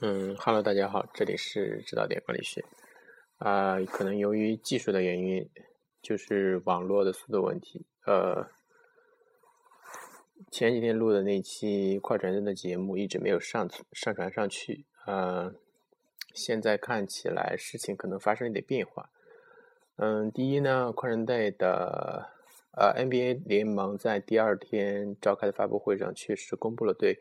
嗯哈喽，大家好，这里是指导点管理学。啊，可能由于技术的原因，就是网络的速度问题，呃，前几天录的那期快传真的节目一直没有上上传上去。呃，现在看起来事情可能发生一点变化。嗯，第一呢，快船队的呃 NBA 联盟在第二天召开的发布会上确实公布了对。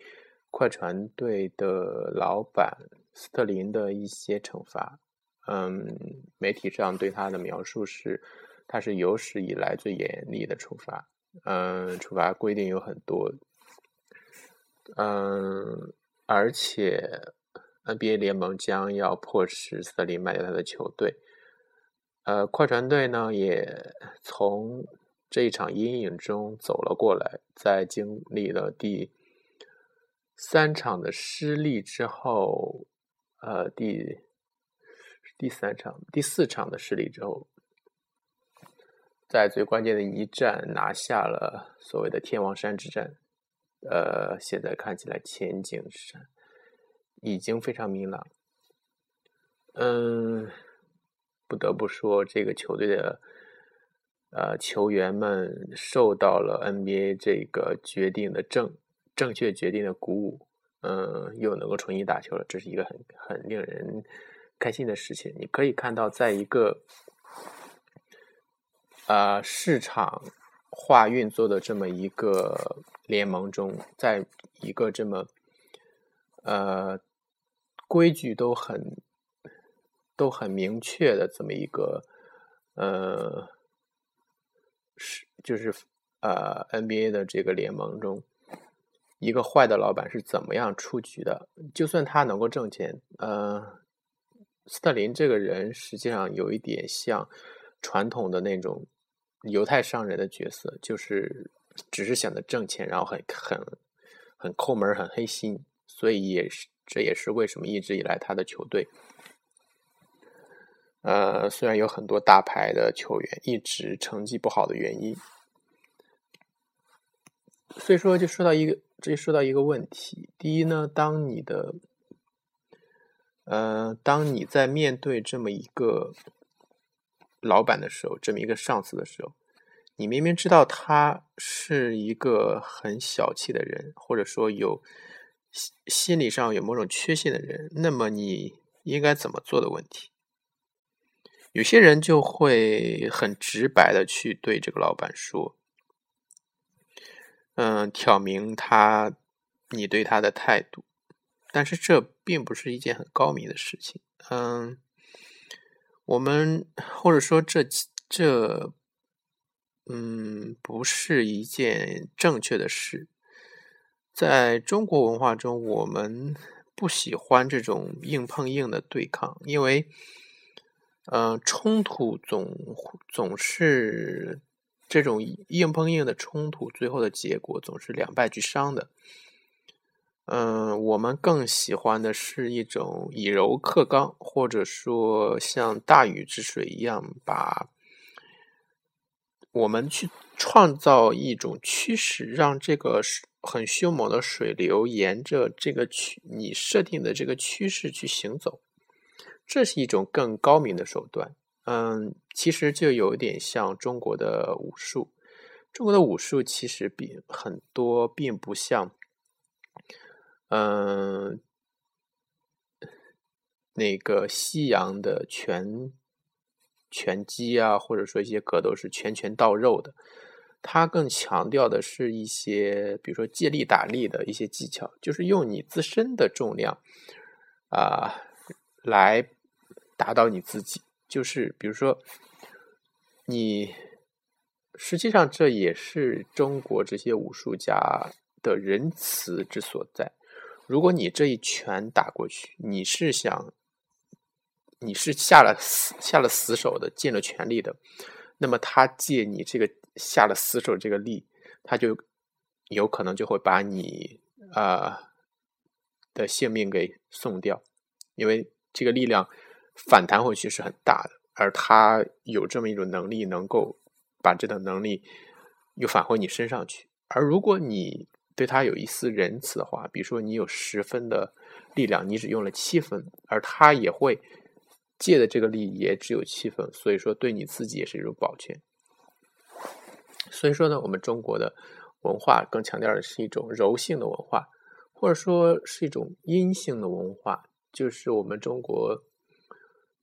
快船队的老板斯特林的一些惩罚，嗯，媒体上对他的描述是，他是有史以来最严厉的处罚，嗯，处罚规定有很多，嗯，而且 NBA 联盟将要迫使斯特林卖掉他的球队，呃，快船队呢也从这一场阴影中走了过来，在经历了第。三场的失利之后，呃，第第三场、第四场的失利之后，在最关键的一战拿下了所谓的天王山之战，呃，现在看起来前景是已经非常明朗。嗯，不得不说，这个球队的呃球员们受到了 NBA 这个决定的正。正确决定的鼓舞，嗯，又能够重新打球了，这是一个很很令人开心的事情。你可以看到，在一个呃市场化运作的这么一个联盟中，在一个这么呃规矩都很都很明确的这么一个呃是就是呃 NBA 的这个联盟中。一个坏的老板是怎么样出局的？就算他能够挣钱，呃，斯特林这个人实际上有一点像传统的那种犹太商人的角色，就是只是想着挣钱，然后很很很抠门、很黑心，所以也是这也是为什么一直以来他的球队，呃，虽然有很多大牌的球员一直成绩不好的原因。所以说，就说到一个。这就说到一个问题：第一呢，当你的，呃，当你在面对这么一个老板的时候，这么一个上司的时候，你明明知道他是一个很小气的人，或者说有心心理上有某种缺陷的人，那么你应该怎么做的问题？有些人就会很直白的去对这个老板说。嗯，挑明他你对他的态度，但是这并不是一件很高明的事情。嗯，我们或者说这这，嗯，不是一件正确的事。在中国文化中，我们不喜欢这种硬碰硬的对抗，因为，嗯，冲突总总是。这种硬碰硬的冲突，最后的结果总是两败俱伤的。嗯，我们更喜欢的是一种以柔克刚，或者说像大禹治水一样，把我们去创造一种趋势，让这个很凶猛的水流沿着这个趋你设定的这个趋势去行走，这是一种更高明的手段。嗯，其实就有点像中国的武术。中国的武术其实比很多并不像，嗯，那个西洋的拳拳击啊，或者说一些格斗是拳拳到肉的。它更强调的是一些，比如说借力打力的一些技巧，就是用你自身的重量啊来达到你自己。就是比如说，你实际上这也是中国这些武术家的仁慈之所在。如果你这一拳打过去，你是想你是下了死下了死手的，尽了全力的，那么他借你这个下了死手这个力，他就有可能就会把你啊的性命给送掉，因为这个力量。反弹回去是很大的，而他有这么一种能力，能够把这种能力又返回你身上去。而如果你对他有一丝仁慈的话，比如说你有十分的力量，你只用了七分，而他也会借的这个力也只有七分，所以说对你自己也是一种保全。所以说呢，我们中国的文化更强调的是一种柔性的文化，或者说是一种阴性的文化，就是我们中国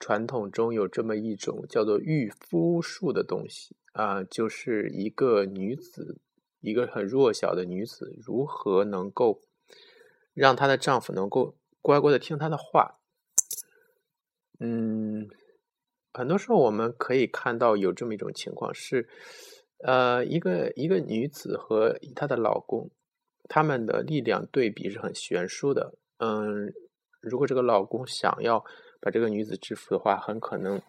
传统中有这么一种叫做御夫术的东西啊，就是一个女子，一个很弱小的女子，如何能够让她的丈夫能够乖乖的听她的话。嗯，很多时候我们可以看到有这么一种情况是。呃，一个一个女子和她的老公，他们的力量对比是很悬殊的。嗯，如果这个老公想要把这个女子制服的话，很可能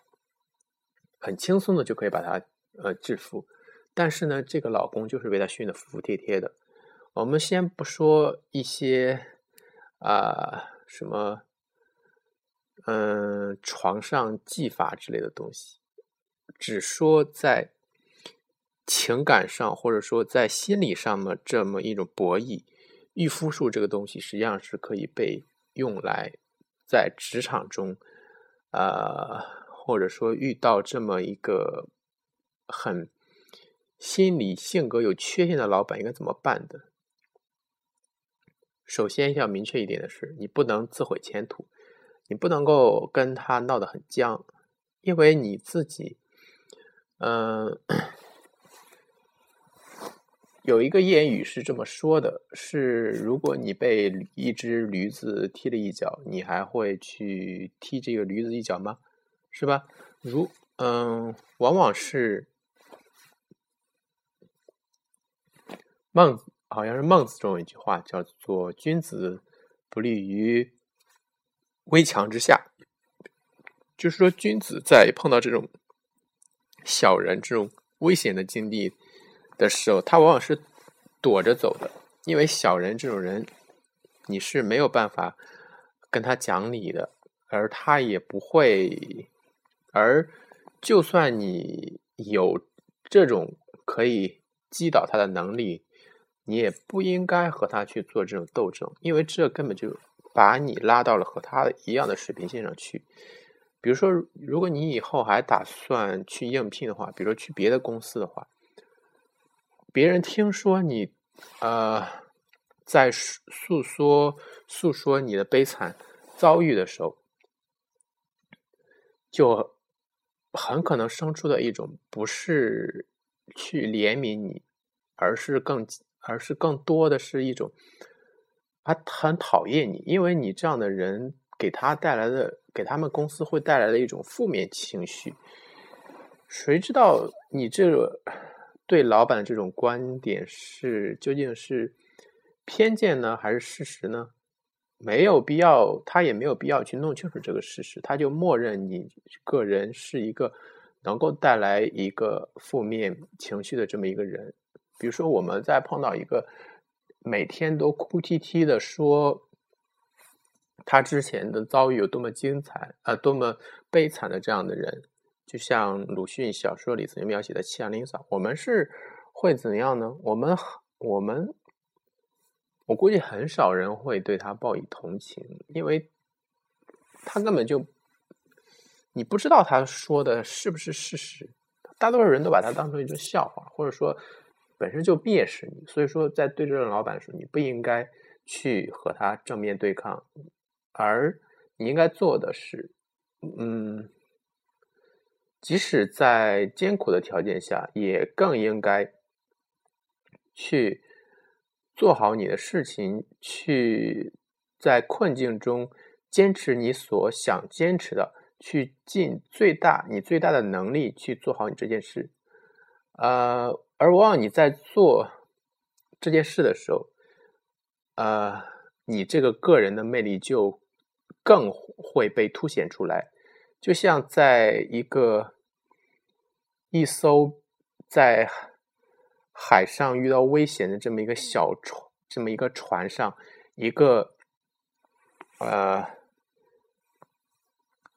很轻松的就可以把她呃制服。但是呢，这个老公就是被她训的服服帖帖的。我们先不说一些啊什么，嗯，床上技法之类的东西，只说在。情感上，或者说在心理上的这么一种博弈，御夫术这个东西实际上是可以被用来在职场中，呃，或者说遇到这么一个很心理性格有缺陷的老板应该怎么办的。首先要明确一点的是，你不能自毁前途，你不能够跟他闹得很僵，因为你自己，嗯。有一个谚语是这么说的：是 如果你被一只驴子踢了一脚，你还会去踢这个驴子一脚吗？是吧？如嗯，往往是孟子，好像是孟子中有一句话叫做“君子不立于危墙之下”，就是说君子在碰到这种小人、这种危险的境地。的时候，他往往是躲着走的，因为小人这种人，你是没有办法跟他讲理的，而他也不会，而就算你有这种可以击倒他的能力，你也不应该和他去做这种斗争，因为这根本就把你拉到了和他一样的水平线上去。比如说，如果你以后还打算去应聘的话，比如说去别的公司的话。别人听说你，呃，在诉说诉说你的悲惨遭遇的时候，就很可能生出的一种不是去怜悯你，而是更而是更多的是一种，他很讨厌你，因为你这样的人给他带来的给他们公司会带来的一种负面情绪。谁知道你这个？对老板的这种观点是究竟是偏见呢，还是事实呢？没有必要，他也没有必要去弄清楚这个事实，他就默认你个人是一个能够带来一个负面情绪的这么一个人。比如说，我们在碰到一个每天都哭啼啼的说他之前的遭遇有多么精彩啊，多么悲惨的这样的人。就像鲁迅小说里曾经描写的祁阳林嫂，我们是会怎样呢？我们我们，我估计很少人会对他报以同情，因为他根本就你不知道他说的是不是事实，大多数人都把他当成一种笑话，或者说本身就蔑视你。所以说，在对这种老板时，你不应该去和他正面对抗，而你应该做的是，嗯。即使在艰苦的条件下，也更应该去做好你的事情，去在困境中坚持你所想坚持的，去尽最大你最大的能力去做好你这件事。呃，而往往你在做这件事的时候，呃，你这个个人的魅力就更会被凸显出来。就像在一个一艘在海上遇到危险的这么一个小船，这么一个船上，一个呃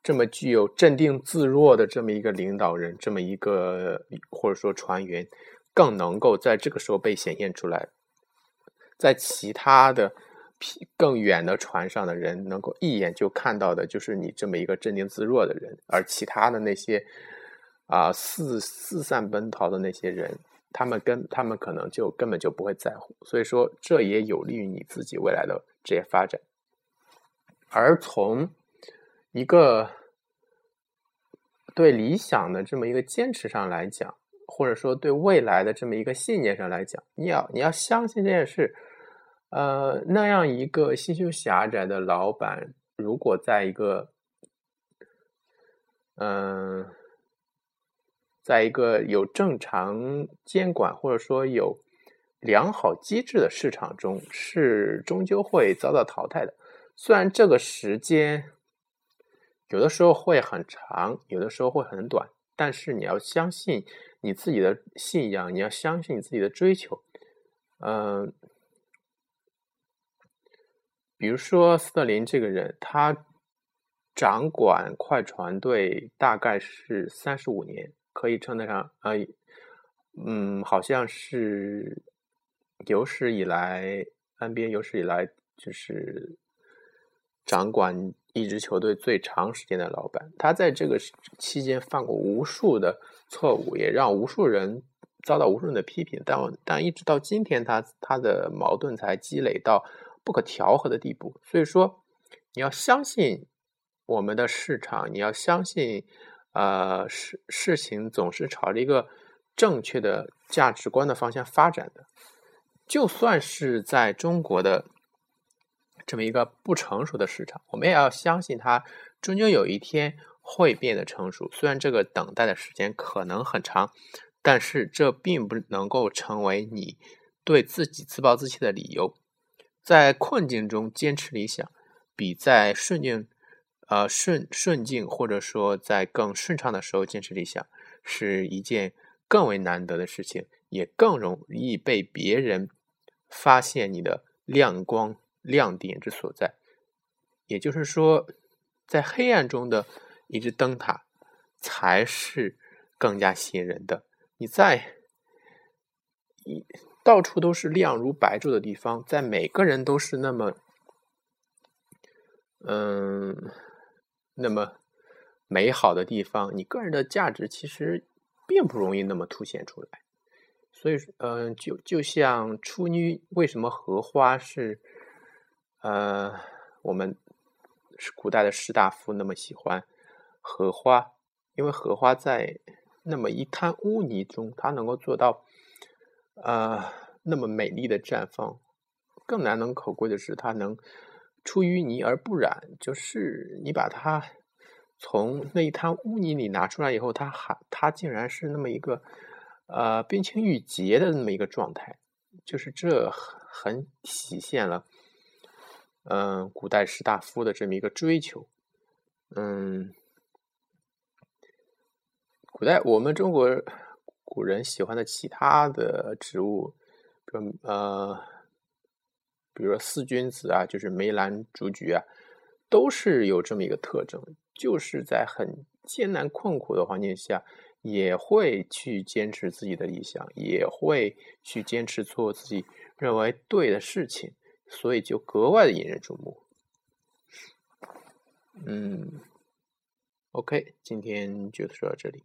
这么具有镇定自若的这么一个领导人，这么一个或者说船员，更能够在这个时候被显现出来。在其他的更远的船上的人能够一眼就看到的，就是你这么一个镇定自若的人，而其他的那些啊四四散奔逃的那些人，他们跟他们可能就根本就不会在乎。所以说，这也有利于你自己未来的职业发展。而从一个对理想的这么一个坚持上来讲，或者说对未来的这么一个信念上来讲，你要你要相信这件事。呃，那样一个心胸狭窄的老板，如果在一个，嗯，在一个有正常监管或者说有良好机制的市场中，是终究会遭到淘汰的。虽然这个时间有的时候会很长，有的时候会很短，但是你要相信你自己的信仰，你要相信你自己的追求，嗯。比如说斯特林这个人，他掌管快船队大概是三十五年，可以称得上呃，嗯，好像是有史以来 NBA 有史以来就是掌管一支球队最长时间的老板。他在这个期间犯过无数的错误，也让无数人遭到无数人的批评。但但一直到今天，他他的矛盾才积累到。不可调和的地步，所以说你要相信我们的市场，你要相信，呃，事事情总是朝着一个正确的价值观的方向发展的。就算是在中国的这么一个不成熟的市场，我们也要相信它终究有一天会变得成熟。虽然这个等待的时间可能很长，但是这并不能够成为你对自己自暴自弃的理由。在困境中坚持理想，比在顺境，呃顺顺境或者说在更顺畅的时候坚持理想，是一件更为难得的事情，也更容易被别人发现你的亮光亮点之所在。也就是说，在黑暗中的一只灯塔，才是更加吸引人的。你在一。到处都是亮如白昼的地方，在每个人都是那么，嗯，那么美好的地方，你个人的价值其实并不容易那么凸显出来。所以，嗯，就就像初妮，为什么荷花是，呃，我们是古代的士大夫那么喜欢荷花？因为荷花在那么一滩污泥中，它能够做到。呃，那么美丽的绽放，更难能可贵的是，它能出淤泥而不染。就是你把它从那一滩污泥里拿出来以后，它还它竟然是那么一个呃冰清玉洁的那么一个状态。就是这很体现了，嗯，古代士大夫的这么一个追求。嗯，古代我们中国。古人喜欢的其他的植物，比呃，比如说四君子啊，就是梅兰竹菊啊，都是有这么一个特征，就是在很艰难困苦的环境下，也会去坚持自己的理想，也会去坚持做自己认为对的事情，所以就格外的引人注目。嗯，OK，今天就说到这里。